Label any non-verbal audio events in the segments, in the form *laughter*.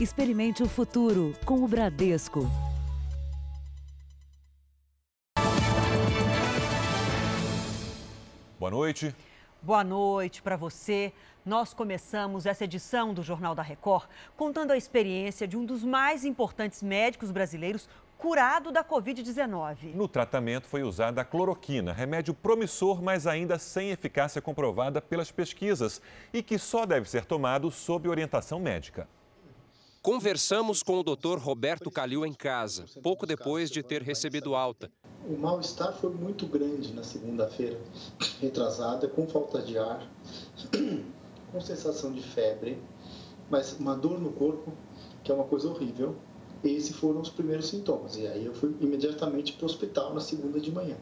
Experimente o futuro com o Bradesco. Boa noite. Boa noite para você. Nós começamos essa edição do Jornal da Record contando a experiência de um dos mais importantes médicos brasileiros curado da Covid-19. No tratamento foi usada a cloroquina, remédio promissor, mas ainda sem eficácia comprovada pelas pesquisas e que só deve ser tomado sob orientação médica. Conversamos com o Dr. Roberto Calil em casa, pouco depois de ter recebido alta. O mal-estar foi muito grande na segunda-feira, retrasada, com falta de ar, *clears throat* com sensação de febre, mas uma dor no corpo, que é uma coisa horrível. Esses foram os primeiros sintomas. E aí eu fui imediatamente para o hospital na segunda de manhã.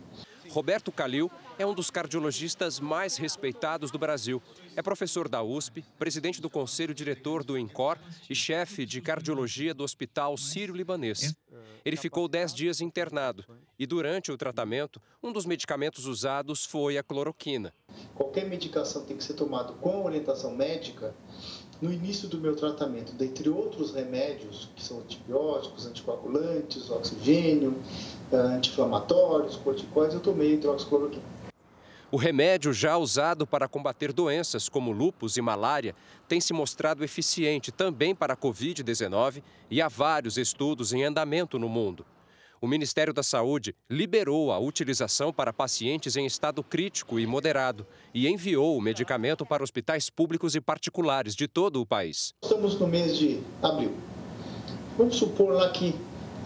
Roberto Calil é um dos cardiologistas mais respeitados do Brasil. É professor da USP, presidente do conselho diretor do INCOR e chefe de cardiologia do Hospital Sírio-Libanês. Ele ficou 10 dias internado e, durante o tratamento, um dos medicamentos usados foi a cloroquina. Qualquer medicação tem que ser tomada com orientação médica no início do meu tratamento, dentre outros remédios, que são antibióticos, anticoagulantes, oxigênio, eh, anti-inflamatórios, corticoides, eu tomei hidroxicloroquina. O remédio já usado para combater doenças como lúpus e malária tem se mostrado eficiente também para a Covid-19 e há vários estudos em andamento no mundo o Ministério da Saúde liberou a utilização para pacientes em estado crítico e moderado e enviou o medicamento para hospitais públicos e particulares de todo o país. Estamos no mês de abril. Vamos supor lá que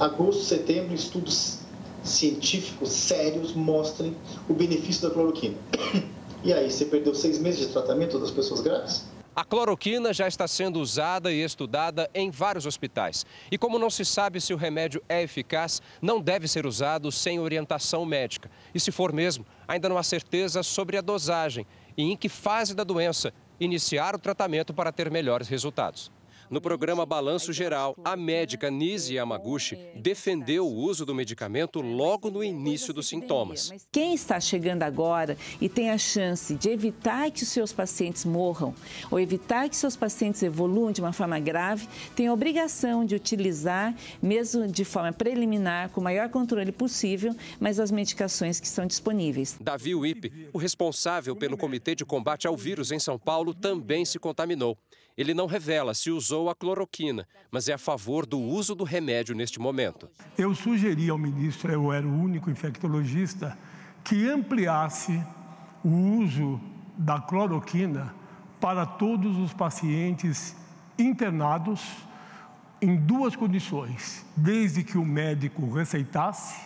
agosto, setembro, estudos científicos sérios mostrem o benefício da cloroquina. *coughs* E aí, você perdeu seis meses de tratamento das pessoas graves? A cloroquina já está sendo usada e estudada em vários hospitais. E como não se sabe se o remédio é eficaz, não deve ser usado sem orientação médica. E se for mesmo, ainda não há certeza sobre a dosagem e em que fase da doença iniciar o tratamento para ter melhores resultados. No programa Balanço Geral, a médica Nise Yamaguchi defendeu o uso do medicamento logo no início dos sintomas. Quem está chegando agora e tem a chance de evitar que os seus pacientes morram ou evitar que seus pacientes evoluam de uma forma grave, tem a obrigação de utilizar, mesmo de forma preliminar, com o maior controle possível, mas as medicações que são disponíveis. Davi Wipe, o responsável pelo Comitê de Combate ao Vírus em São Paulo, também se contaminou. Ele não revela se usou a cloroquina, mas é a favor do uso do remédio neste momento. Eu sugeri ao ministro, eu era o único infectologista, que ampliasse o uso da cloroquina para todos os pacientes internados em duas condições: desde que o médico receitasse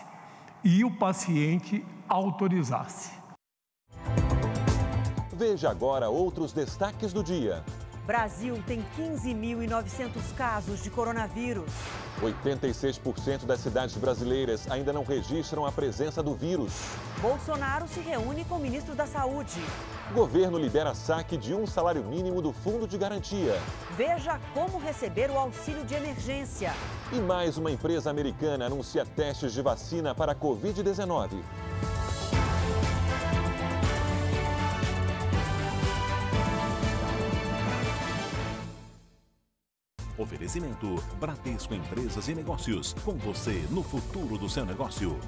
e o paciente autorizasse. Veja agora outros destaques do dia. Brasil tem 15.900 casos de coronavírus. 86% das cidades brasileiras ainda não registram a presença do vírus. Bolsonaro se reúne com o ministro da Saúde. Governo libera saque de um salário mínimo do Fundo de Garantia. Veja como receber o auxílio de emergência. E mais uma empresa americana anuncia testes de vacina para a Covid-19. Oferecimento Bradesco Empresas e Negócios. Com você no futuro do seu negócio.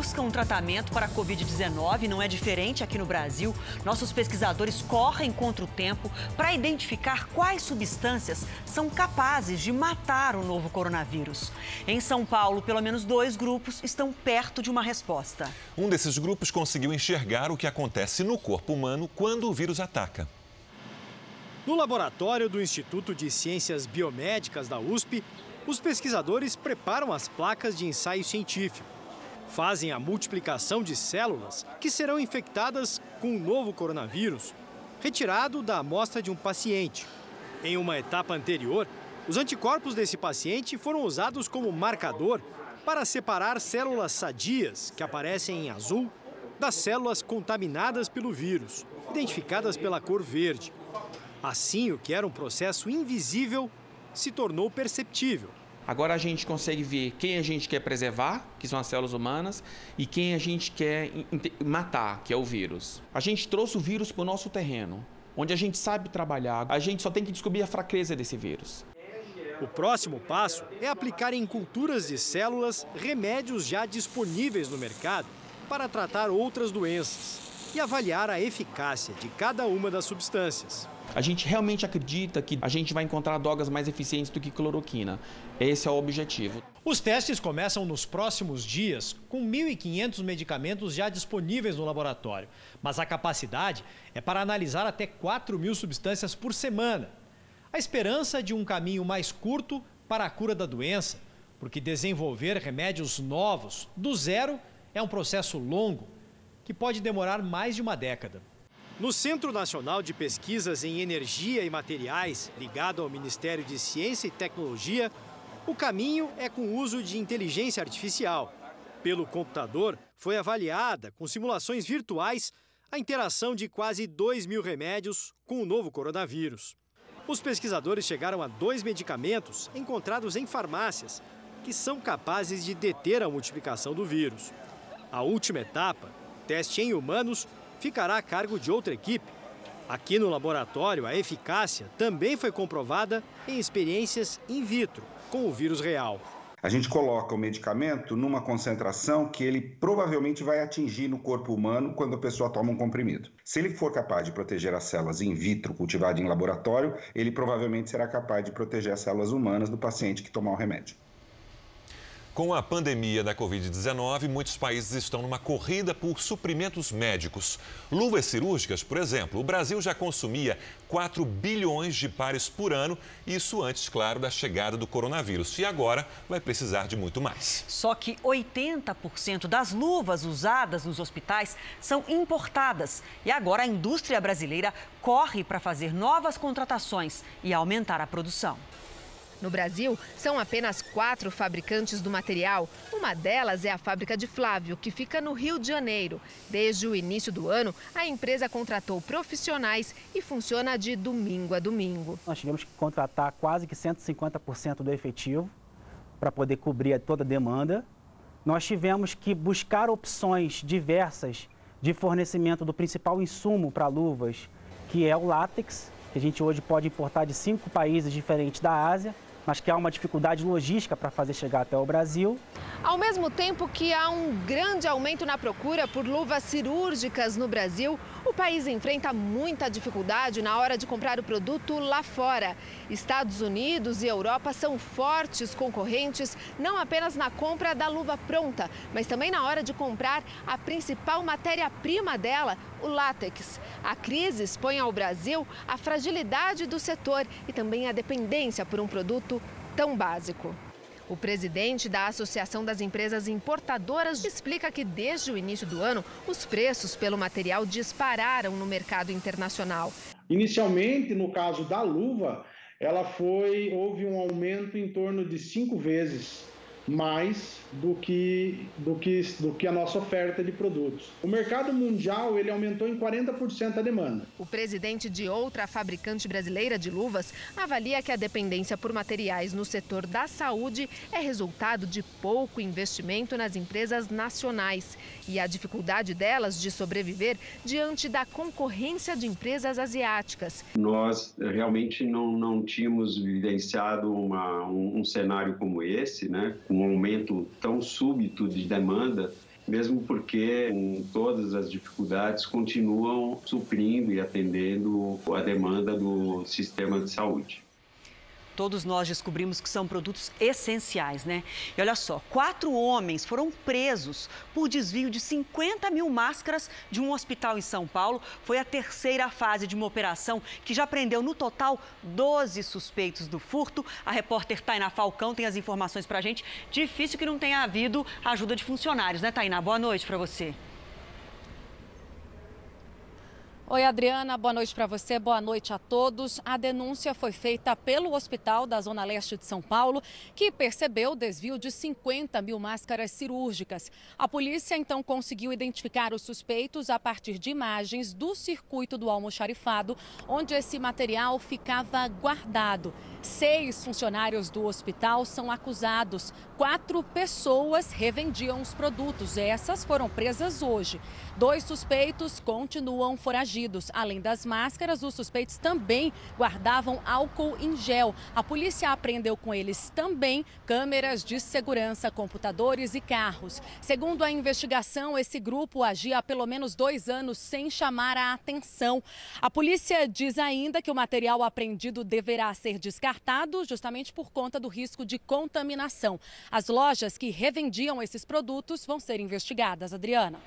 Mundo busca um tratamento para a Covid-19, não é diferente aqui no Brasil. Nossos pesquisadores correm contra o tempo para identificar quais substâncias são capazes de matar o novo coronavírus. Em São Paulo, pelo menos dois grupos estão perto de uma resposta. Um desses grupos conseguiu enxergar o que acontece no corpo humano quando o vírus ataca. No laboratório do Instituto de Ciências Biomédicas da USP, os pesquisadores preparam as placas de ensaio científico fazem a multiplicação de células que serão infectadas com o novo coronavírus, retirado da amostra de um paciente. Em uma etapa anterior, os anticorpos desse paciente foram usados como marcador para separar células sadias, que aparecem em azul, das células contaminadas pelo vírus, identificadas pela cor verde. Assim, o que era um processo invisível se tornou perceptível Agora a gente consegue ver quem a gente quer preservar, que são as células humanas, e quem a gente quer matar, que é o vírus. A gente trouxe o vírus para o nosso terreno, onde a gente sabe trabalhar. A gente só tem que descobrir a fraqueza desse vírus. O próximo passo é aplicar em culturas de células remédios já disponíveis no mercado para tratar outras doenças e avaliar a eficácia de cada uma das substâncias. A gente realmente acredita que a gente vai encontrar drogas mais eficientes do que cloroquina. Esse é o objetivo. Os testes começam nos próximos dias, com 1.500 medicamentos já disponíveis no laboratório. Mas a capacidade é para analisar até 4 mil substâncias por semana. A esperança de um caminho mais curto para a cura da doença, porque desenvolver remédios novos do zero é um processo longo que pode demorar mais de uma década. No Centro Nacional de Pesquisas em Energia e Materiais, ligado ao Ministério de Ciência e Tecnologia, o caminho é com o uso de inteligência artificial. Pelo computador, foi avaliada, com simulações virtuais, a interação de quase 2 mil remédios com o novo coronavírus. Os pesquisadores chegaram a dois medicamentos encontrados em farmácias que são capazes de deter a multiplicação do vírus. A última etapa, teste em humanos, ficará a cargo de outra equipe. Aqui no laboratório, a eficácia também foi comprovada em experiências in vitro com o vírus real. A gente coloca o medicamento numa concentração que ele provavelmente vai atingir no corpo humano quando a pessoa toma um comprimido. Se ele for capaz de proteger as células in vitro cultivadas em laboratório, ele provavelmente será capaz de proteger as células humanas do paciente que tomar o remédio. Com a pandemia da Covid-19, muitos países estão numa corrida por suprimentos médicos. Luvas cirúrgicas, por exemplo, o Brasil já consumia 4 bilhões de pares por ano, isso antes, claro, da chegada do coronavírus. E agora vai precisar de muito mais. Só que 80% das luvas usadas nos hospitais são importadas. E agora a indústria brasileira corre para fazer novas contratações e aumentar a produção. No Brasil, são apenas quatro fabricantes do material. Uma delas é a fábrica de Flávio, que fica no Rio de Janeiro. Desde o início do ano, a empresa contratou profissionais e funciona de domingo a domingo. Nós tivemos que contratar quase que 150% do efetivo para poder cobrir toda a demanda. Nós tivemos que buscar opções diversas de fornecimento do principal insumo para luvas, que é o látex, que a gente hoje pode importar de cinco países diferentes da Ásia mas que há uma dificuldade logística para fazer chegar até o Brasil. Ao mesmo tempo que há um grande aumento na procura por luvas cirúrgicas no Brasil, o país enfrenta muita dificuldade na hora de comprar o produto lá fora. Estados Unidos e Europa são fortes concorrentes, não apenas na compra da luva pronta, mas também na hora de comprar a principal matéria-prima dela, o látex. A crise expõe ao Brasil a fragilidade do setor e também a dependência por um produto tão básico. O presidente da Associação das Empresas Importadoras explica que desde o início do ano os preços pelo material dispararam no mercado internacional. Inicialmente, no caso da luva, ela foi houve um aumento em torno de cinco vezes mais do que, do, que, do que a nossa oferta de produtos. O mercado mundial ele aumentou em 40% a demanda. O presidente de outra fabricante brasileira de luvas avalia que a dependência por materiais no setor da saúde é resultado de pouco investimento nas empresas nacionais e a dificuldade delas de sobreviver diante da concorrência de empresas asiáticas. Nós realmente não, não tínhamos vivenciado uma, um, um cenário como esse, né, um aumento tão súbito de demanda, mesmo porque com todas as dificuldades continuam suprindo e atendendo a demanda do sistema de saúde todos nós descobrimos que são produtos essenciais, né? E olha só, quatro homens foram presos por desvio de 50 mil máscaras de um hospital em São Paulo. Foi a terceira fase de uma operação que já prendeu no total 12 suspeitos do furto. A repórter Tainá Falcão tem as informações pra gente. Difícil que não tenha havido ajuda de funcionários, né, Tainá? Boa noite para você. Oi, Adriana, boa noite para você, boa noite a todos. A denúncia foi feita pelo hospital da Zona Leste de São Paulo, que percebeu o desvio de 50 mil máscaras cirúrgicas. A polícia então conseguiu identificar os suspeitos a partir de imagens do circuito do almoxarifado, onde esse material ficava guardado. Seis funcionários do hospital são acusados. Quatro pessoas revendiam os produtos. Essas foram presas hoje. Dois suspeitos continuam foragidos Além das máscaras, os suspeitos também guardavam álcool em gel. A polícia apreendeu com eles também câmeras de segurança, computadores e carros. Segundo a investigação, esse grupo agia há pelo menos dois anos sem chamar a atenção. A polícia diz ainda que o material apreendido deverá ser descartado justamente por conta do risco de contaminação. As lojas que revendiam esses produtos vão ser investigadas. Adriana.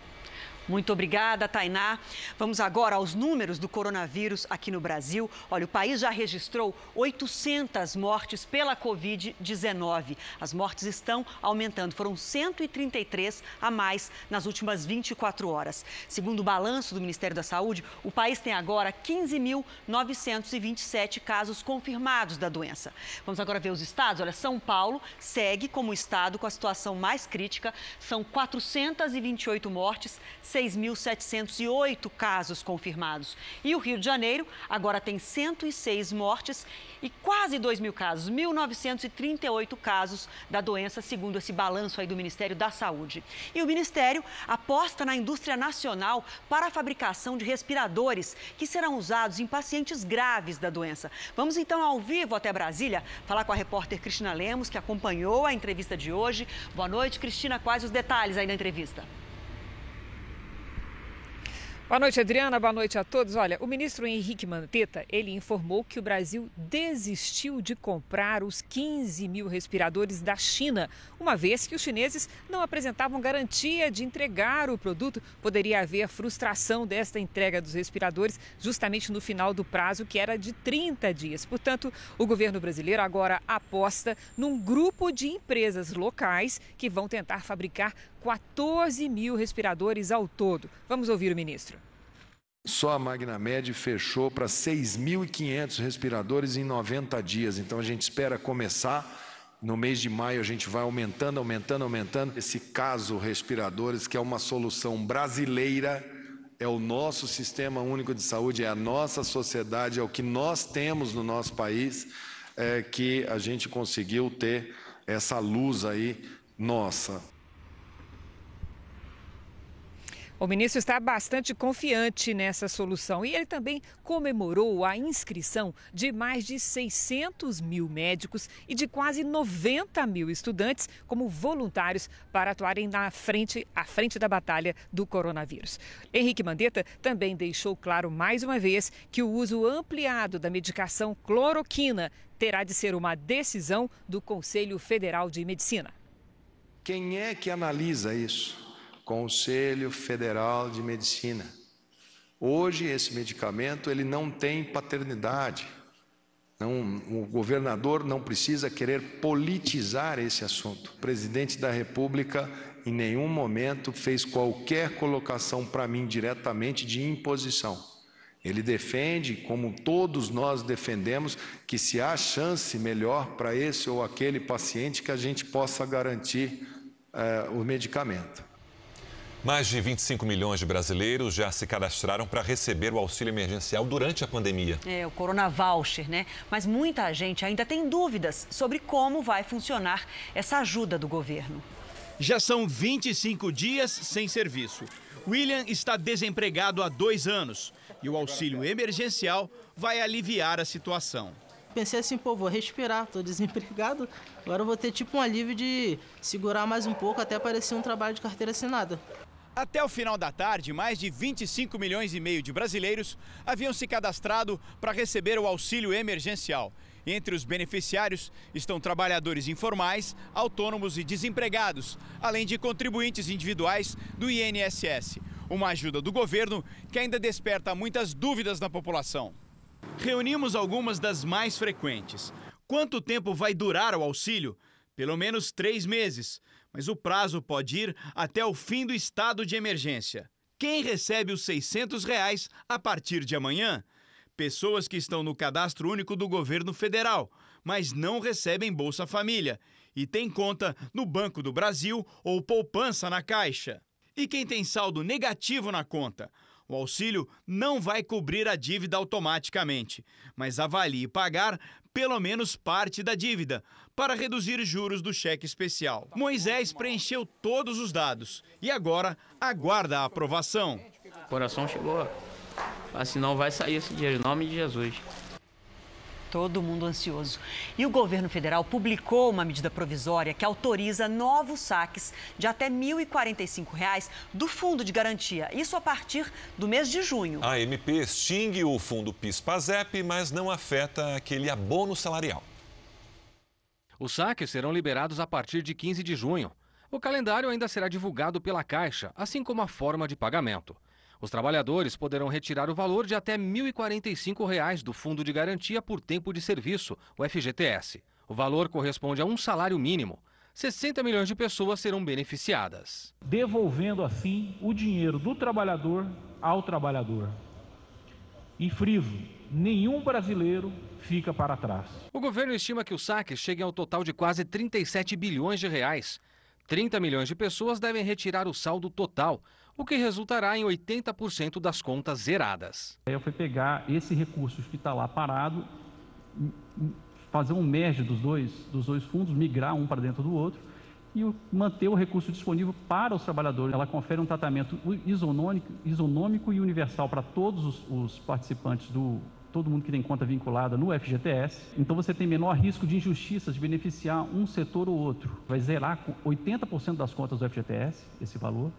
Muito obrigada, Tainá. Vamos agora aos números do coronavírus aqui no Brasil. Olha, o país já registrou 800 mortes pela Covid-19. As mortes estão aumentando. Foram 133 a mais nas últimas 24 horas. Segundo o balanço do Ministério da Saúde, o país tem agora 15.927 casos confirmados da doença. Vamos agora ver os estados. Olha, São Paulo segue como estado com a situação mais crítica. São 428 mortes 6.708 casos confirmados. E o Rio de Janeiro agora tem 106 mortes e quase 2 mil casos, 1.938 casos da doença, segundo esse balanço aí do Ministério da Saúde. E o Ministério aposta na indústria nacional para a fabricação de respiradores que serão usados em pacientes graves da doença. Vamos então ao vivo até Brasília falar com a repórter Cristina Lemos, que acompanhou a entrevista de hoje. Boa noite, Cristina. Quais os detalhes aí da entrevista? Boa noite, Adriana. Boa noite a todos. Olha, o ministro Henrique Mandetta, ele informou que o Brasil desistiu de comprar os 15 mil respiradores da China, uma vez que os chineses não apresentavam garantia de entregar o produto. Poderia haver frustração desta entrega dos respiradores justamente no final do prazo, que era de 30 dias. Portanto, o governo brasileiro agora aposta num grupo de empresas locais que vão tentar fabricar 14 mil respiradores ao todo. Vamos ouvir o ministro. Só a Magnamed fechou para 6.500 respiradores em 90 dias. Então a gente espera começar. No mês de maio a gente vai aumentando, aumentando, aumentando. Esse caso respiradores, que é uma solução brasileira, é o nosso sistema único de saúde, é a nossa sociedade, é o que nós temos no nosso país, é que a gente conseguiu ter essa luz aí nossa. O ministro está bastante confiante nessa solução e ele também comemorou a inscrição de mais de 600 mil médicos e de quase 90 mil estudantes como voluntários para atuarem na frente, à frente da batalha do coronavírus. Henrique Mandetta também deixou claro mais uma vez que o uso ampliado da medicação cloroquina terá de ser uma decisão do Conselho Federal de Medicina. Quem é que analisa isso? Conselho Federal de Medicina. Hoje esse medicamento ele não tem paternidade. Não, o governador não precisa querer politizar esse assunto. O presidente da República em nenhum momento fez qualquer colocação para mim diretamente de imposição. Ele defende, como todos nós defendemos, que se há chance melhor para esse ou aquele paciente, que a gente possa garantir eh, o medicamento. Mais de 25 milhões de brasileiros já se cadastraram para receber o auxílio emergencial durante a pandemia. É, o Corona Voucher, né? Mas muita gente ainda tem dúvidas sobre como vai funcionar essa ajuda do governo. Já são 25 dias sem serviço. William está desempregado há dois anos e o auxílio emergencial vai aliviar a situação. Pensei assim, pô, vou respirar, tô *laughs* desempregado, agora eu vou ter tipo um alívio de segurar mais um pouco até aparecer um trabalho de carteira assinada. Até o final da tarde, mais de 25 milhões e meio de brasileiros haviam se cadastrado para receber o auxílio emergencial. Entre os beneficiários estão trabalhadores informais, autônomos e desempregados, além de contribuintes individuais do INSS. Uma ajuda do governo que ainda desperta muitas dúvidas na população. Reunimos algumas das mais frequentes. Quanto tempo vai durar o auxílio? Pelo menos três meses mas o prazo pode ir até o fim do estado de emergência. Quem recebe os 600 reais a partir de amanhã? Pessoas que estão no cadastro único do governo federal, mas não recebem Bolsa Família e têm conta no Banco do Brasil ou poupança na Caixa. E quem tem saldo negativo na conta? O auxílio não vai cobrir a dívida automaticamente, mas avalie pagar pelo menos parte da dívida, para reduzir juros do cheque especial. Moisés preencheu todos os dados e agora aguarda a aprovação. O coração chegou, assim não vai sair esse dia, em nome de Jesus. Todo mundo ansioso. E o governo federal publicou uma medida provisória que autoriza novos saques de até R$ 1.045 do Fundo de Garantia. Isso a partir do mês de junho. A MP extingue o fundo PIS-PASEP, mas não afeta aquele abono salarial. Os saques serão liberados a partir de 15 de junho. O calendário ainda será divulgado pela Caixa, assim como a forma de pagamento. Os trabalhadores poderão retirar o valor de até R$ 1.045 do Fundo de Garantia por Tempo de Serviço, o FGTS. O valor corresponde a um salário mínimo. 60 milhões de pessoas serão beneficiadas. Devolvendo assim o dinheiro do trabalhador ao trabalhador. E friso, nenhum brasileiro fica para trás. O governo estima que os saques cheguem ao total de quase 37 bilhões de reais. 30 milhões de pessoas devem retirar o saldo total, o que resultará em 80% das contas zeradas. Eu fui pegar esse recurso que está lá parado, fazer um merge dos dois, dos dois fundos, migrar um para dentro do outro e manter o recurso disponível para os trabalhadores. Ela confere um tratamento isonômico, isonômico e universal para todos os, os participantes do todo mundo que tem conta vinculada no FGTS. Então você tem menor risco de injustiça, de beneficiar um setor ou outro. Vai zerar 80% das contas do FGTS, esse valor.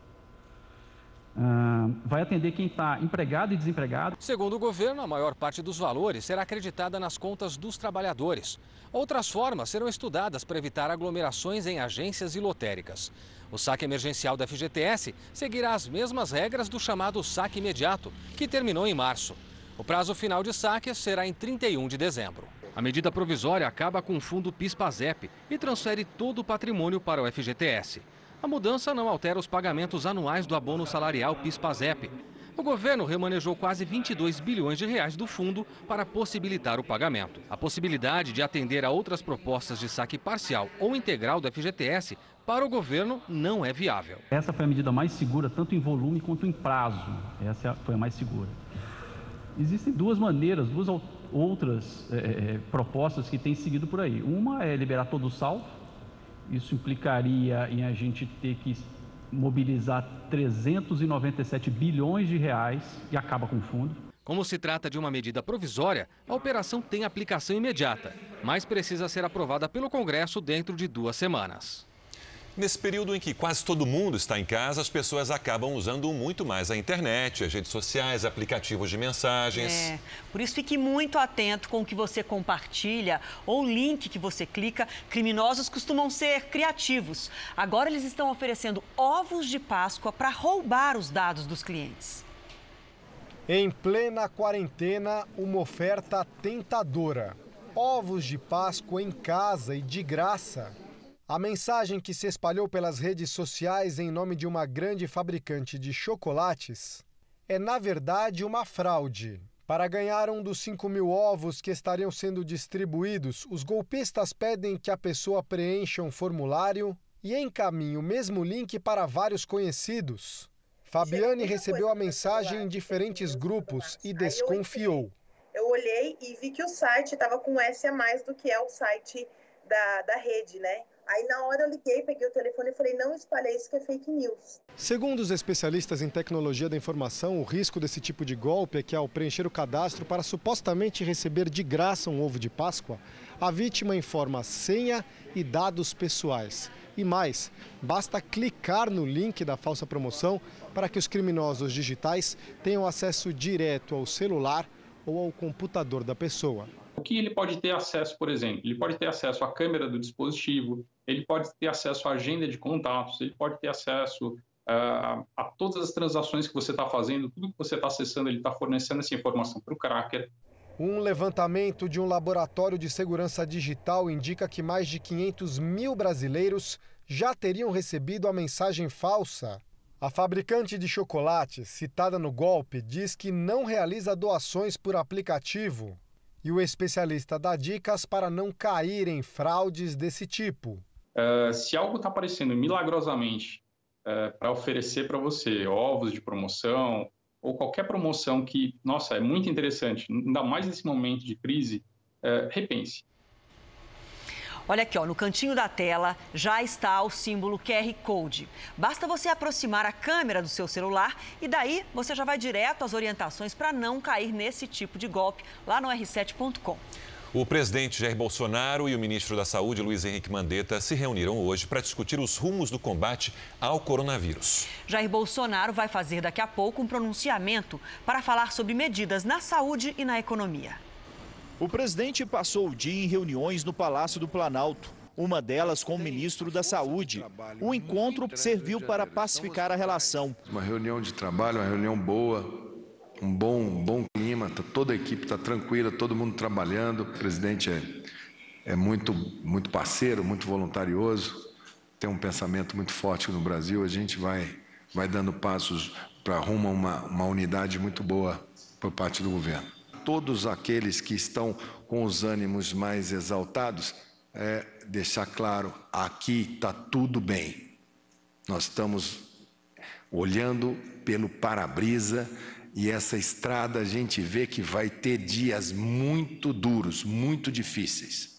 Uh, vai atender quem está empregado e desempregado. Segundo o governo, a maior parte dos valores será acreditada nas contas dos trabalhadores. Outras formas serão estudadas para evitar aglomerações em agências e lotéricas. O saque emergencial da FGTS seguirá as mesmas regras do chamado saque imediato, que terminou em março. O prazo final de saque será em 31 de dezembro. A medida provisória acaba com o fundo PIS-PASEP e transfere todo o patrimônio para o FGTS. A mudança não altera os pagamentos anuais do abono salarial PIS-PASEP. O governo remanejou quase 22 bilhões de reais do fundo para possibilitar o pagamento. A possibilidade de atender a outras propostas de saque parcial ou integral do FGTS para o governo não é viável. Essa foi a medida mais segura, tanto em volume quanto em prazo. Essa foi a mais segura. Existem duas maneiras, duas outras é, propostas que têm seguido por aí. Uma é liberar todo o saldo, isso implicaria em a gente ter que mobilizar 397 bilhões de reais e acaba com o fundo. Como se trata de uma medida provisória, a operação tem aplicação imediata, mas precisa ser aprovada pelo Congresso dentro de duas semanas. Nesse período em que quase todo mundo está em casa, as pessoas acabam usando muito mais a internet, as redes sociais, aplicativos de mensagens. É, por isso fique muito atento com o que você compartilha ou link que você clica. Criminosos costumam ser criativos. Agora eles estão oferecendo ovos de Páscoa para roubar os dados dos clientes. Em plena quarentena, uma oferta tentadora. Ovos de Páscoa em casa e de graça. A mensagem que se espalhou pelas redes sociais em nome de uma grande fabricante de chocolates é, na verdade, uma fraude. Para ganhar um dos 5 mil ovos que estariam sendo distribuídos, os golpistas pedem que a pessoa preencha um formulário e encaminhe o mesmo link para vários conhecidos. Fabiane recebeu a mensagem em diferentes grupos e desconfiou. Eu olhei e vi que o site estava com S a mais do que é o site da, da rede, né? Aí na hora eu liguei, peguei o telefone e falei, não espalhe isso que é fake news. Segundo os especialistas em tecnologia da informação, o risco desse tipo de golpe é que ao preencher o cadastro para supostamente receber de graça um ovo de Páscoa, a vítima informa senha e dados pessoais. E mais, basta clicar no link da falsa promoção para que os criminosos digitais tenham acesso direto ao celular ou ao computador da pessoa. O que ele pode ter acesso, por exemplo? Ele pode ter acesso à câmera do dispositivo, ele pode ter acesso à agenda de contatos, ele pode ter acesso uh, a todas as transações que você está fazendo, tudo que você está acessando, ele está fornecendo essa informação para o cracker. Um levantamento de um laboratório de segurança digital indica que mais de 500 mil brasileiros já teriam recebido a mensagem falsa. A fabricante de chocolate, citada no golpe, diz que não realiza doações por aplicativo. E o especialista dá dicas para não cair em fraudes desse tipo. Uh, se algo está aparecendo milagrosamente uh, para oferecer para você ovos de promoção ou qualquer promoção que, nossa, é muito interessante, ainda mais nesse momento de crise, uh, repense. Olha aqui, ó, no cantinho da tela já está o símbolo QR Code. Basta você aproximar a câmera do seu celular e daí você já vai direto às orientações para não cair nesse tipo de golpe lá no r7.com. O presidente Jair Bolsonaro e o ministro da Saúde, Luiz Henrique Mandetta, se reuniram hoje para discutir os rumos do combate ao coronavírus. Jair Bolsonaro vai fazer daqui a pouco um pronunciamento para falar sobre medidas na saúde e na economia. O presidente passou o dia em reuniões no Palácio do Planalto, uma delas com o ministro da Saúde. O encontro serviu para pacificar a relação. Uma reunião de trabalho, uma reunião boa, um bom, um bom clima, tá, toda a equipe está tranquila, todo mundo trabalhando. O presidente é, é muito, muito parceiro, muito voluntarioso, tem um pensamento muito forte no Brasil. A gente vai, vai dando passos para rumo a uma, uma unidade muito boa por parte do governo todos aqueles que estão com os ânimos mais exaltados, é deixar claro: aqui está tudo bem. Nós estamos olhando pelo para-brisa e essa estrada a gente vê que vai ter dias muito duros, muito difíceis.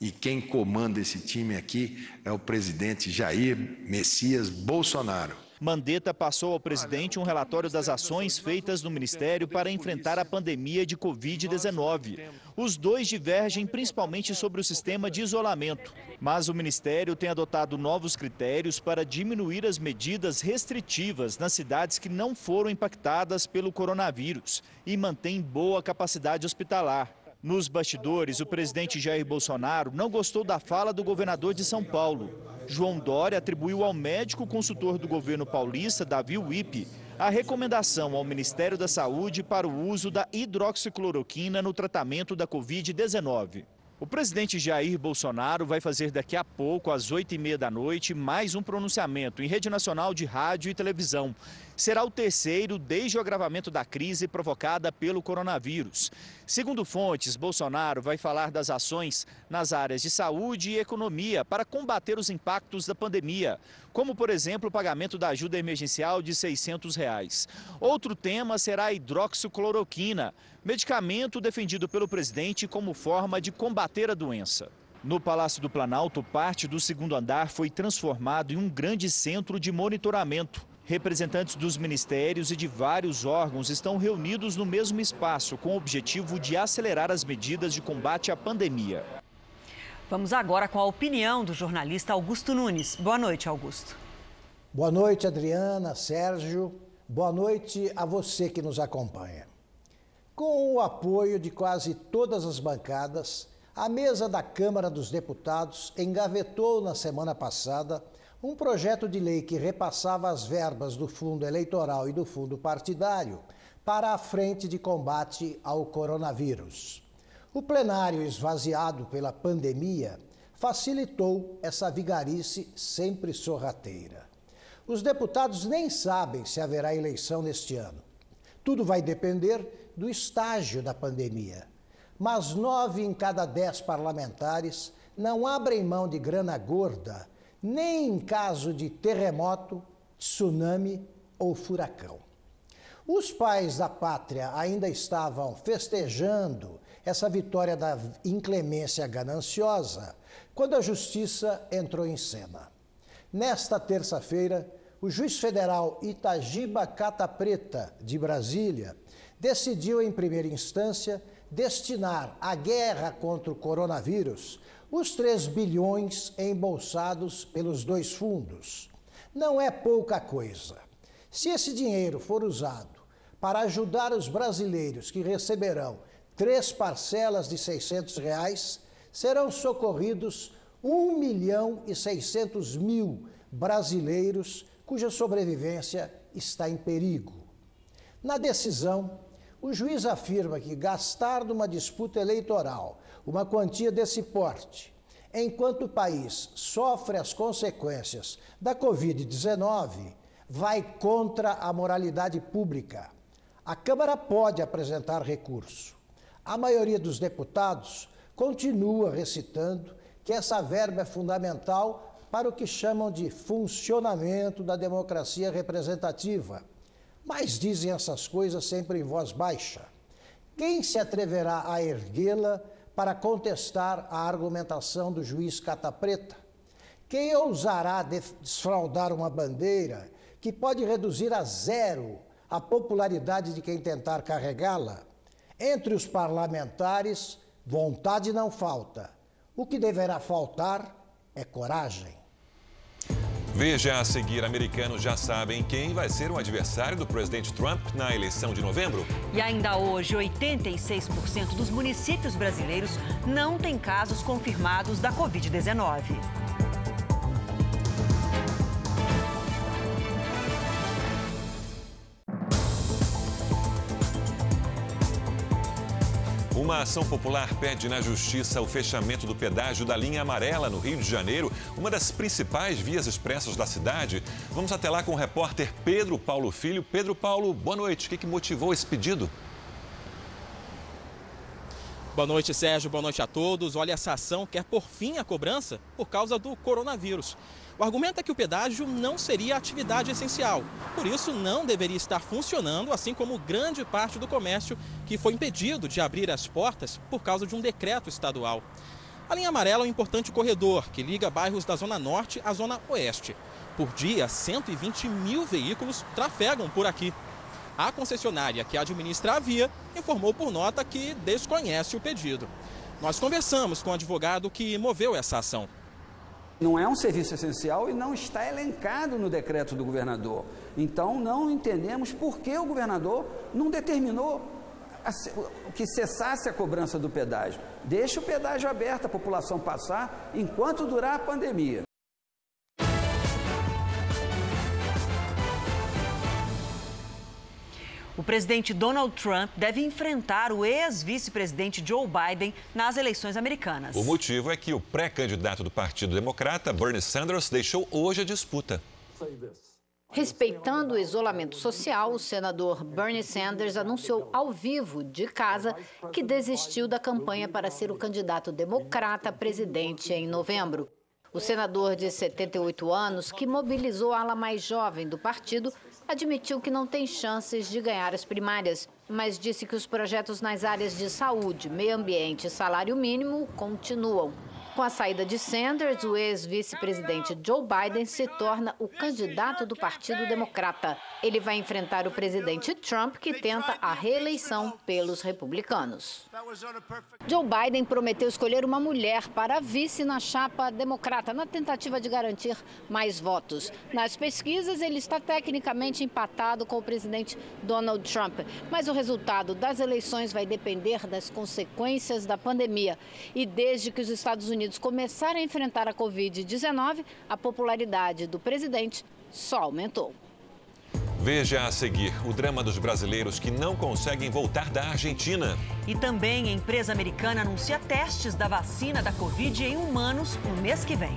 E quem comanda esse time aqui é o presidente Jair Messias Bolsonaro. Mandetta passou ao presidente um relatório das ações feitas no Ministério para enfrentar a pandemia de Covid-19. Os dois divergem principalmente sobre o sistema de isolamento, mas o Ministério tem adotado novos critérios para diminuir as medidas restritivas nas cidades que não foram impactadas pelo coronavírus e mantém boa capacidade hospitalar. Nos bastidores, o presidente Jair Bolsonaro não gostou da fala do governador de São Paulo. João Dória atribuiu ao médico consultor do governo paulista, Davi Wipe, a recomendação ao Ministério da Saúde para o uso da hidroxicloroquina no tratamento da Covid-19. O presidente Jair Bolsonaro vai fazer daqui a pouco, às oito e meia da noite, mais um pronunciamento em rede nacional de rádio e televisão. Será o terceiro desde o agravamento da crise provocada pelo coronavírus. Segundo fontes, Bolsonaro vai falar das ações nas áreas de saúde e economia para combater os impactos da pandemia, como, por exemplo, o pagamento da ajuda emergencial de 600 reais. Outro tema será a hidroxicloroquina, medicamento defendido pelo presidente como forma de combater a doença. No Palácio do Planalto, parte do segundo andar foi transformado em um grande centro de monitoramento. Representantes dos ministérios e de vários órgãos estão reunidos no mesmo espaço com o objetivo de acelerar as medidas de combate à pandemia. Vamos agora com a opinião do jornalista Augusto Nunes. Boa noite, Augusto. Boa noite, Adriana, Sérgio. Boa noite a você que nos acompanha. Com o apoio de quase todas as bancadas, a mesa da Câmara dos Deputados engavetou na semana passada um projeto de lei que repassava as verbas do fundo eleitoral e do fundo partidário para a frente de combate ao coronavírus. O plenário esvaziado pela pandemia facilitou essa vigarice sempre sorrateira. Os deputados nem sabem se haverá eleição neste ano. Tudo vai depender do estágio da pandemia. Mas nove em cada dez parlamentares não abrem mão de grana gorda, nem em caso de terremoto, tsunami ou furacão. Os pais da pátria ainda estavam festejando essa vitória da inclemência gananciosa quando a justiça entrou em cena. Nesta terça-feira, o juiz federal Itagiba Cata Preta, de Brasília, decidiu, em primeira instância, destinar à guerra contra o coronavírus os 3 bilhões embolsados pelos dois fundos. Não é pouca coisa. Se esse dinheiro for usado para ajudar os brasileiros que receberão três parcelas de 600 reais, serão socorridos 1 milhão e 600 mil brasileiros cuja sobrevivência está em perigo. Na decisão, o juiz afirma que gastar numa disputa eleitoral uma quantia desse porte, enquanto o país sofre as consequências da Covid-19, vai contra a moralidade pública. A Câmara pode apresentar recurso. A maioria dos deputados continua recitando que essa verba é fundamental para o que chamam de funcionamento da democracia representativa. Mas dizem essas coisas sempre em voz baixa. Quem se atreverá a erguê-la para contestar a argumentação do juiz Cata Preta? Quem ousará desfraudar uma bandeira que pode reduzir a zero a popularidade de quem tentar carregá-la? Entre os parlamentares, vontade não falta. O que deverá faltar é coragem. Veja a seguir: americanos já sabem quem vai ser o adversário do presidente Trump na eleição de novembro. E ainda hoje, 86% dos municípios brasileiros não têm casos confirmados da Covid-19. Uma ação popular pede na justiça o fechamento do pedágio da linha amarela no Rio de Janeiro, uma das principais vias expressas da cidade. Vamos até lá com o repórter Pedro Paulo Filho. Pedro Paulo, boa noite. O que, motivou esse pedido? Boa noite, Sérgio. Boa noite a todos. Olha, essa ação quer por fim a cobrança por causa do coronavírus. O argumento é que o pedágio não seria atividade essencial, por isso não deveria estar funcionando, assim como grande parte do comércio que foi impedido de abrir as portas por causa de um decreto estadual. A linha amarela é um importante corredor que liga bairros da Zona Norte à Zona Oeste. Por dia, 120 mil veículos trafegam por aqui. A concessionária que administra a via informou por nota que desconhece o pedido. Nós conversamos com o advogado que moveu essa ação. Não é um serviço essencial e não está elencado no decreto do governador. Então, não entendemos por que o governador não determinou que cessasse a cobrança do pedágio. Deixe o pedágio aberto, a população passar enquanto durar a pandemia. O presidente Donald Trump deve enfrentar o ex-vice-presidente Joe Biden nas eleições americanas. O motivo é que o pré-candidato do Partido Democrata, Bernie Sanders, deixou hoje a disputa. Respeitando o isolamento social, o senador Bernie Sanders anunciou ao vivo, de casa, que desistiu da campanha para ser o candidato democrata a presidente em novembro. O senador de 78 anos, que mobilizou a ala mais jovem do partido, admitiu que não tem chances de ganhar as primárias, mas disse que os projetos nas áreas de saúde, meio ambiente e salário mínimo continuam. Com a saída de Sanders, o ex-vice-presidente Joe Biden se torna o candidato do Partido Democrata. Ele vai enfrentar o presidente Trump, que tenta a reeleição pelos republicanos. Joe Biden prometeu escolher uma mulher para vice na chapa democrata, na tentativa de garantir mais votos. Nas pesquisas, ele está tecnicamente empatado com o presidente Donald Trump, mas o resultado das eleições vai depender das consequências da pandemia. E desde que os Estados Unidos Unidos começaram a enfrentar a Covid-19, a popularidade do presidente só aumentou. Veja a seguir o drama dos brasileiros que não conseguem voltar da Argentina. E também a empresa americana anuncia testes da vacina da Covid em humanos no mês que vem.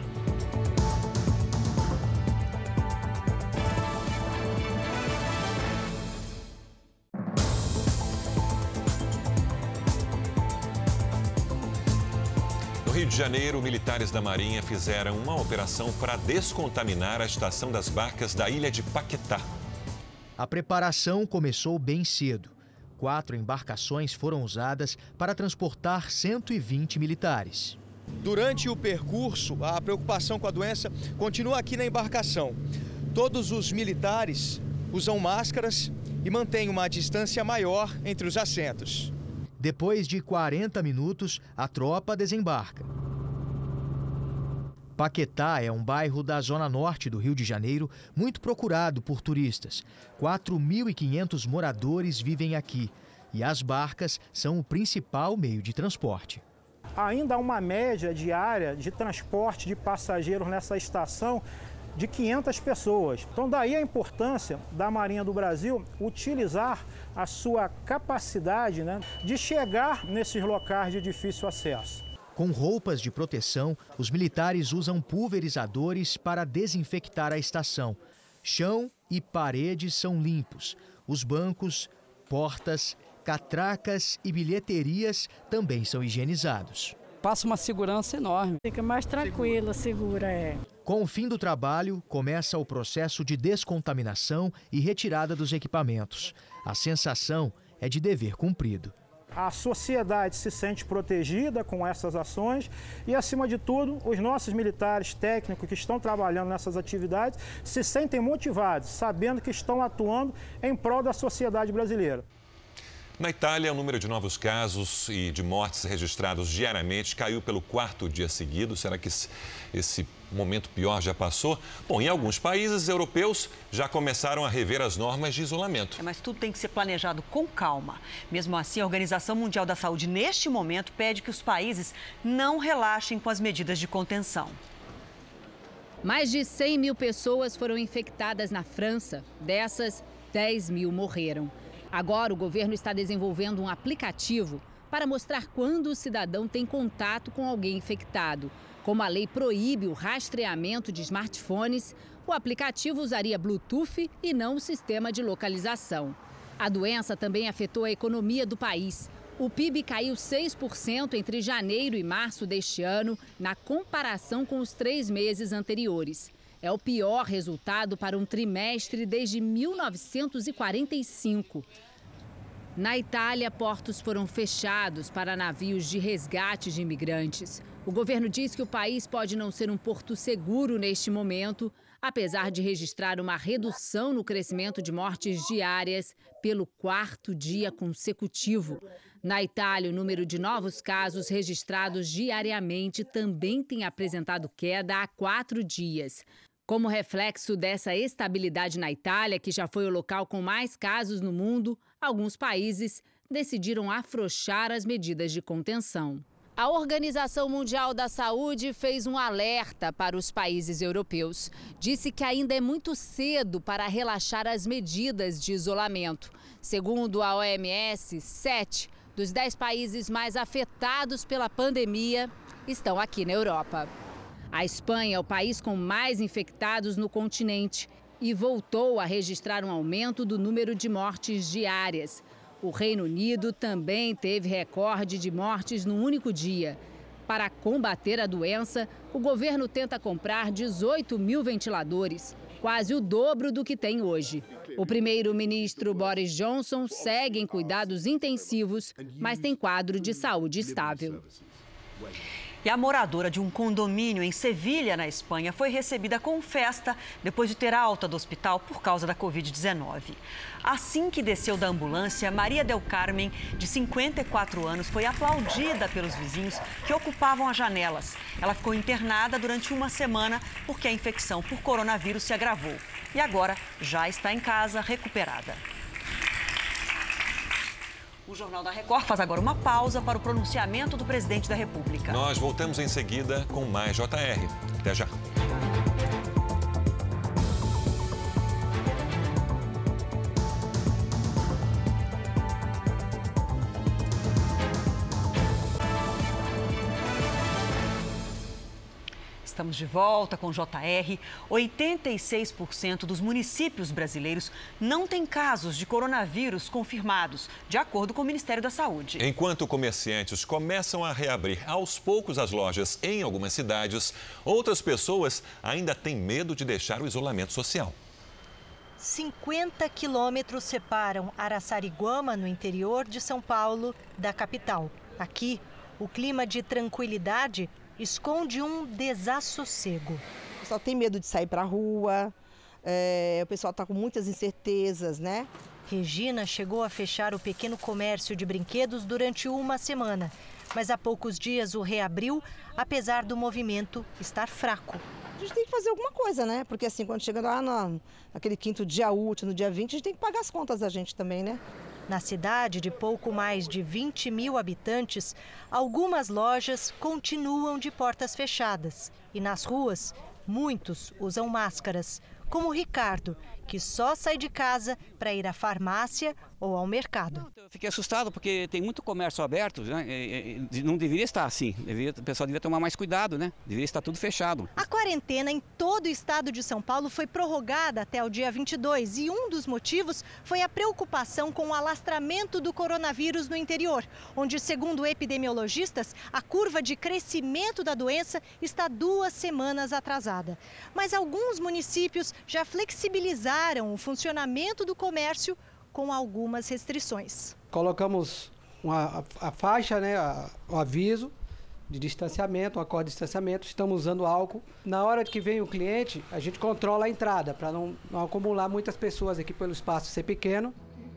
Rio de Janeiro, militares da Marinha fizeram uma operação para descontaminar a estação das barcas da ilha de Paquetá. A preparação começou bem cedo. Quatro embarcações foram usadas para transportar 120 militares. Durante o percurso, a preocupação com a doença continua aqui na embarcação. Todos os militares usam máscaras e mantêm uma distância maior entre os assentos. Depois de 40 minutos, a tropa desembarca. Paquetá é um bairro da zona norte do Rio de Janeiro muito procurado por turistas. 4.500 moradores vivem aqui e as barcas são o principal meio de transporte. Ainda há uma média diária de transporte de passageiros nessa estação de 500 pessoas. Então, daí a importância da Marinha do Brasil utilizar a sua capacidade né, de chegar nesses locais de difícil acesso. Com roupas de proteção, os militares usam pulverizadores para desinfectar a estação. Chão e paredes são limpos. Os bancos, portas, catracas e bilheterias também são higienizados. Passa uma segurança enorme. Fica mais tranquila, segura, é. Com o fim do trabalho, começa o processo de descontaminação e retirada dos equipamentos. A sensação é de dever cumprido. A sociedade se sente protegida com essas ações e, acima de tudo, os nossos militares técnicos que estão trabalhando nessas atividades se sentem motivados, sabendo que estão atuando em prol da sociedade brasileira. Na Itália, o número de novos casos e de mortes registrados diariamente caiu pelo quarto dia seguido. Será que esse momento pior já passou? Bom, em alguns países europeus já começaram a rever as normas de isolamento. É, mas tudo tem que ser planejado com calma. Mesmo assim, a Organização Mundial da Saúde, neste momento, pede que os países não relaxem com as medidas de contenção. Mais de 100 mil pessoas foram infectadas na França. Dessas, 10 mil morreram. Agora, o governo está desenvolvendo um aplicativo para mostrar quando o cidadão tem contato com alguém infectado. Como a lei proíbe o rastreamento de smartphones, o aplicativo usaria Bluetooth e não o sistema de localização. A doença também afetou a economia do país. O PIB caiu 6% entre janeiro e março deste ano, na comparação com os três meses anteriores. É o pior resultado para um trimestre desde 1945. Na Itália, portos foram fechados para navios de resgate de imigrantes. O governo diz que o país pode não ser um porto seguro neste momento, apesar de registrar uma redução no crescimento de mortes diárias pelo quarto dia consecutivo. Na Itália, o número de novos casos registrados diariamente também tem apresentado queda há quatro dias. Como reflexo dessa estabilidade na Itália, que já foi o local com mais casos no mundo, alguns países decidiram afrouxar as medidas de contenção. A Organização Mundial da Saúde fez um alerta para os países europeus. Disse que ainda é muito cedo para relaxar as medidas de isolamento. Segundo a OMS, sete dos dez países mais afetados pela pandemia estão aqui na Europa. A Espanha é o país com mais infectados no continente e voltou a registrar um aumento do número de mortes diárias. O Reino Unido também teve recorde de mortes no único dia. Para combater a doença, o governo tenta comprar 18 mil ventiladores, quase o dobro do que tem hoje. O primeiro-ministro Boris Johnson segue em cuidados intensivos, mas tem quadro de saúde estável. E a moradora de um condomínio em Sevilha, na Espanha, foi recebida com festa depois de ter alta do hospital por causa da Covid-19. Assim que desceu da ambulância, Maria Del Carmen, de 54 anos, foi aplaudida pelos vizinhos que ocupavam as janelas. Ela ficou internada durante uma semana porque a infecção por coronavírus se agravou. E agora já está em casa, recuperada. O Jornal da Record faz agora uma pausa para o pronunciamento do presidente da República. Nós voltamos em seguida com mais JR. Até já. Estamos de volta com o JR. 86% dos municípios brasileiros não têm casos de coronavírus confirmados, de acordo com o Ministério da Saúde. Enquanto comerciantes começam a reabrir aos poucos as lojas em algumas cidades, outras pessoas ainda têm medo de deixar o isolamento social. 50 quilômetros separam Araçariguama, no interior de São Paulo, da capital. Aqui, o clima de tranquilidade esconde um desassossego. O pessoal tem medo de sair para a rua, é, o pessoal está com muitas incertezas, né? Regina chegou a fechar o pequeno comércio de brinquedos durante uma semana, mas há poucos dias o reabriu, apesar do movimento estar fraco. A gente tem que fazer alguma coisa, né? Porque assim, quando chega lá no, naquele quinto dia útil, no dia 20, a gente tem que pagar as contas da gente também, né? Na cidade de pouco mais de 20 mil habitantes, algumas lojas continuam de portas fechadas. E nas ruas, muitos usam máscaras, como o Ricardo, que só sai de casa para ir à farmácia ou ao mercado. Eu fiquei assustado porque tem muito comércio aberto, né? não deveria estar assim. Deveria, o pessoal deveria tomar mais cuidado, né? Deveria estar tudo fechado. A quarentena em todo o estado de São Paulo foi prorrogada até o dia 22 e um dos motivos foi a preocupação com o alastramento do coronavírus no interior, onde, segundo epidemiologistas, a curva de crescimento da doença está duas semanas atrasada. Mas alguns municípios já flexibilizaram o funcionamento do comércio com algumas restrições. Colocamos uma, a, a faixa, né, a, o aviso de distanciamento, um acorde de distanciamento, estamos usando álcool. Na hora que vem o cliente, a gente controla a entrada para não, não acumular muitas pessoas aqui pelo espaço ser pequeno.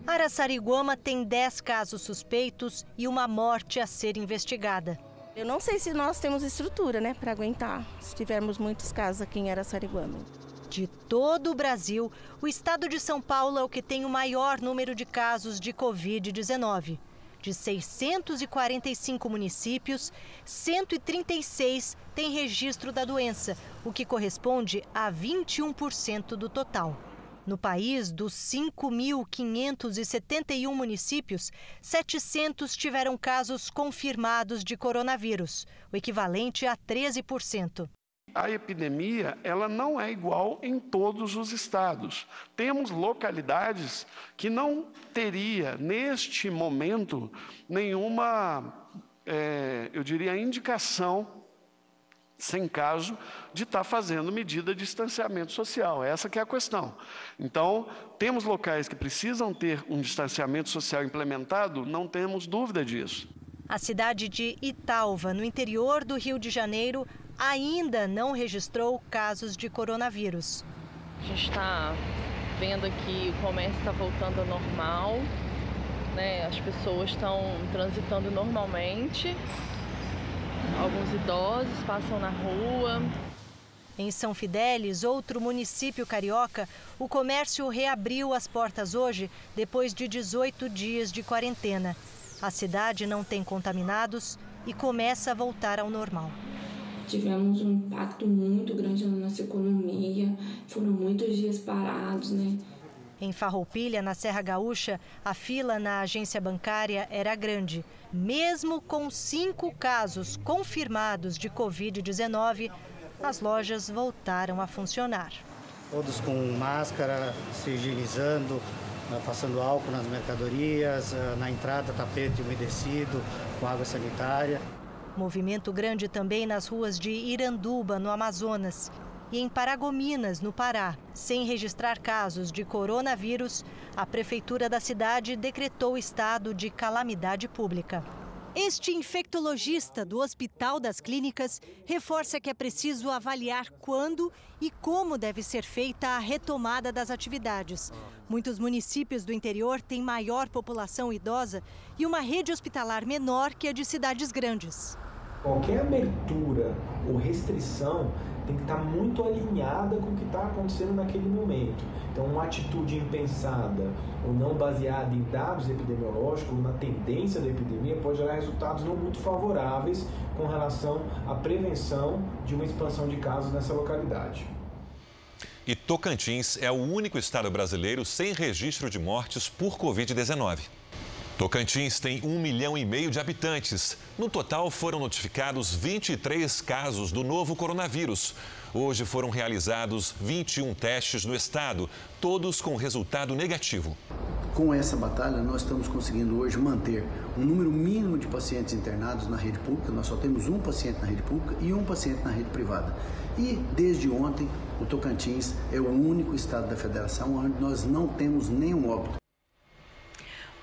Araçariguama tem 10 casos suspeitos e uma morte a ser investigada. Eu não sei se nós temos estrutura, né, para aguentar, se tivermos muitos casos aqui em Araçariguama. De todo o Brasil, o estado de São Paulo é o que tem o maior número de casos de Covid-19. De 645 municípios, 136 têm registro da doença, o que corresponde a 21% do total. No país, dos 5.571 municípios, 700 tiveram casos confirmados de coronavírus, o equivalente a 13% a epidemia ela não é igual em todos os estados. Temos localidades que não teria neste momento nenhuma, é, eu diria, indicação sem caso de estar tá fazendo medida de distanciamento social. Essa que é a questão. Então, temos locais que precisam ter um distanciamento social implementado, não temos dúvida disso. A cidade de Italva, no interior do Rio de Janeiro, ainda não registrou casos de coronavírus. A gente está vendo que o comércio está voltando ao normal, né? as pessoas estão transitando normalmente, alguns idosos passam na rua. Em São Fidélis, outro município carioca, o comércio reabriu as portas hoje, depois de 18 dias de quarentena. A cidade não tem contaminados e começa a voltar ao normal tivemos um impacto muito grande na nossa economia, foram muitos dias parados, né? Em Farroupilha, na Serra Gaúcha, a fila na agência bancária era grande. Mesmo com cinco casos confirmados de Covid-19, as lojas voltaram a funcionar. Todos com máscara, se higienizando, né, passando álcool nas mercadorias, eh, na entrada tapete umedecido com água sanitária. Movimento grande também nas ruas de Iranduba, no Amazonas, e em Paragominas, no Pará. Sem registrar casos de coronavírus, a prefeitura da cidade decretou estado de calamidade pública. Este infectologista do Hospital das Clínicas reforça que é preciso avaliar quando e como deve ser feita a retomada das atividades. Muitos municípios do interior têm maior população idosa e uma rede hospitalar menor que a de cidades grandes. Qualquer abertura ou restrição tem que estar muito alinhada com o que está acontecendo naquele momento. Então, uma atitude impensada ou não baseada em dados epidemiológicos, na tendência da epidemia, pode gerar resultados não muito favoráveis com relação à prevenção de uma expansão de casos nessa localidade. E Tocantins é o único estado brasileiro sem registro de mortes por Covid-19. Tocantins tem um milhão e meio de habitantes. No total, foram notificados 23 casos do novo coronavírus. Hoje foram realizados 21 testes no estado, todos com resultado negativo. Com essa batalha, nós estamos conseguindo hoje manter um número mínimo de pacientes internados na rede pública. Nós só temos um paciente na rede pública e um paciente na rede privada. E desde ontem, o Tocantins é o único estado da federação onde nós não temos nenhum óbito.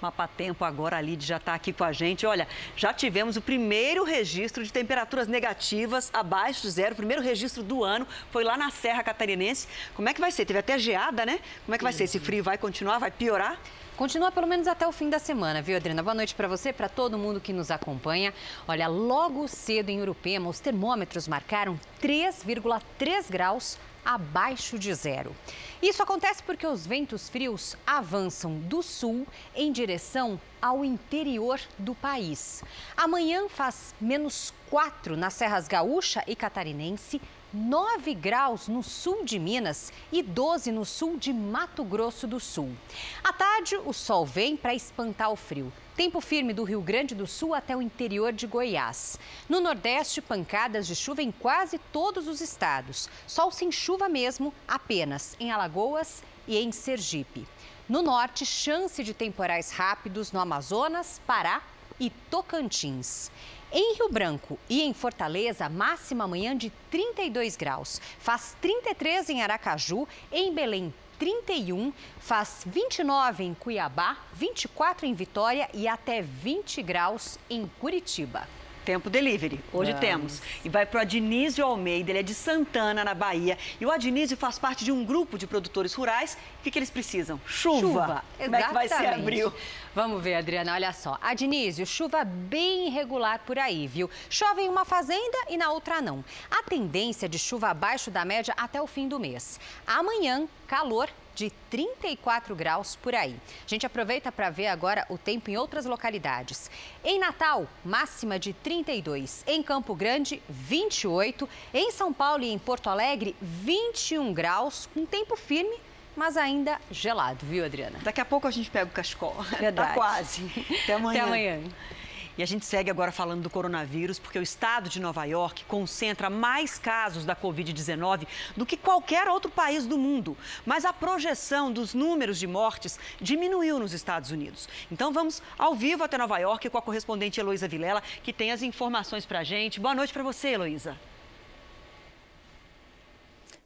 Mapa Tempo agora, a Lid já está aqui com a gente. Olha, já tivemos o primeiro registro de temperaturas negativas abaixo de zero. O primeiro registro do ano foi lá na Serra Catarinense. Como é que vai ser? Teve até geada, né? Como é que vai ser? Esse frio vai continuar? Vai piorar? Continua pelo menos até o fim da semana, viu, Adriana? Boa noite para você, para todo mundo que nos acompanha. Olha, logo cedo em Urupema, os termômetros marcaram 3,3 graus abaixo de zero. Isso acontece porque os ventos frios avançam do sul em direção ao interior do país. Amanhã faz menos 4 nas serras gaúcha e catarinense, 9 graus no sul de Minas e 12 no sul de Mato Grosso do Sul. À tarde, o sol vem para espantar o frio. Tempo firme do Rio Grande do Sul até o interior de Goiás. No Nordeste, pancadas de chuva em quase todos os estados. Sol sem chuva mesmo, apenas em Alagoas e em Sergipe. No norte, chance de temporais rápidos no Amazonas, Pará e Tocantins. Em Rio Branco e em Fortaleza, máxima amanhã de 32 graus. Faz 33 em Aracaju, em Belém 31, faz 29 em Cuiabá, 24 em Vitória e até 20 graus em Curitiba. Tempo Delivery. Hoje Vamos. temos. E vai para o Adnísio Almeida, ele é de Santana, na Bahia. E o Adnísio faz parte de um grupo de produtores rurais. O que, que eles precisam? Chuva. Chuva. Como é que vai ser abril? Vamos ver, Adriana, olha só. Adnísio, chuva bem irregular por aí, viu? Chove em uma fazenda e na outra não. A tendência de chuva abaixo da média até o fim do mês. Amanhã, calor de 34 graus por aí. A gente aproveita para ver agora o tempo em outras localidades. Em Natal, máxima de 32. Em Campo Grande, 28. Em São Paulo e em Porto Alegre, 21 graus, com tempo firme mas ainda gelado, viu, Adriana? Daqui a pouco a gente pega o cachecol. *laughs* Verdade. Tá quase. *laughs* Até amanhã. Até amanhã. E a gente segue agora falando do coronavírus, porque o estado de Nova York concentra mais casos da Covid-19 do que qualquer outro país do mundo. Mas a projeção dos números de mortes diminuiu nos Estados Unidos. Então vamos ao vivo até Nova York com a correspondente Heloísa Vilela, que tem as informações para a gente. Boa noite para você, Heloísa.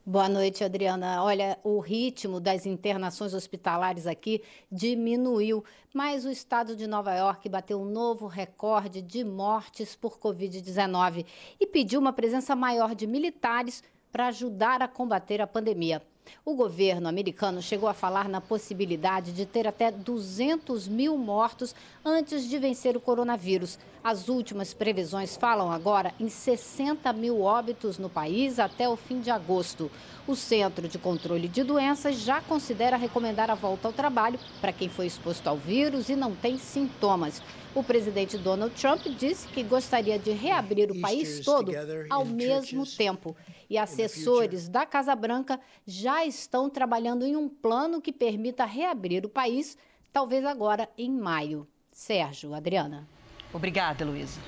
Boa noite, Adriana. Olha, o ritmo das internações hospitalares aqui diminuiu, mas o estado de Nova York bateu um novo recorde de mortes por Covid-19 e pediu uma presença maior de militares para ajudar a combater a pandemia. O governo americano chegou a falar na possibilidade de ter até 200 mil mortos antes de vencer o coronavírus. As últimas previsões falam agora em 60 mil óbitos no país até o fim de agosto. O Centro de Controle de Doenças já considera recomendar a volta ao trabalho para quem foi exposto ao vírus e não tem sintomas. O presidente Donald Trump disse que gostaria de reabrir o país todo ao mesmo tempo. E assessores da Casa Branca já estão trabalhando em um plano que permita reabrir o país, talvez agora em maio. Sérgio, Adriana. Obrigada, Luísa.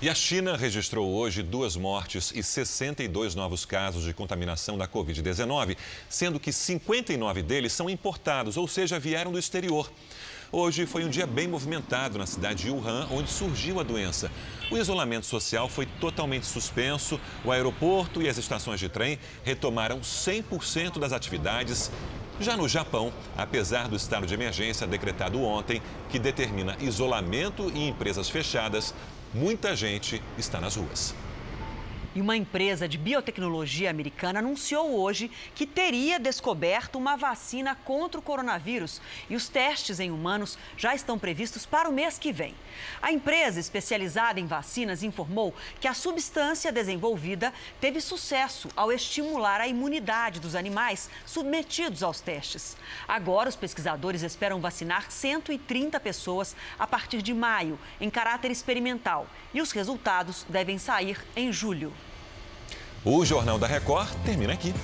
E a China registrou hoje duas mortes e 62 novos casos de contaminação da Covid-19, sendo que 59 deles são importados, ou seja, vieram do exterior. Hoje foi um dia bem movimentado na cidade de Wuhan, onde surgiu a doença. O isolamento social foi totalmente suspenso, o aeroporto e as estações de trem retomaram 100% das atividades. Já no Japão, apesar do estado de emergência decretado ontem, que determina isolamento e empresas fechadas, muita gente está nas ruas. E uma empresa de biotecnologia americana anunciou hoje que teria descoberto uma vacina contra o coronavírus e os testes em humanos já estão previstos para o mês que vem. A empresa especializada em vacinas informou que a substância desenvolvida teve sucesso ao estimular a imunidade dos animais submetidos aos testes. Agora, os pesquisadores esperam vacinar 130 pessoas a partir de maio, em caráter experimental, e os resultados devem sair em julho. O Jornal da Record termina aqui.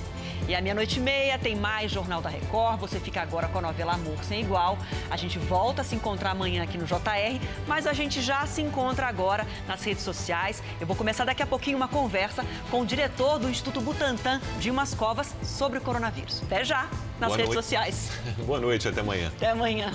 E à meia-noite e meia tem mais Jornal da Record. Você fica agora com a novela Amor Sem Igual. A gente volta a se encontrar amanhã aqui no JR, mas a gente já se encontra agora nas redes sociais. Eu vou começar daqui a pouquinho uma conversa com o diretor do Instituto Butantan, Dimas Covas, sobre o coronavírus. Até já nas Boa redes noite. sociais. *laughs* Boa noite, até amanhã. Até amanhã.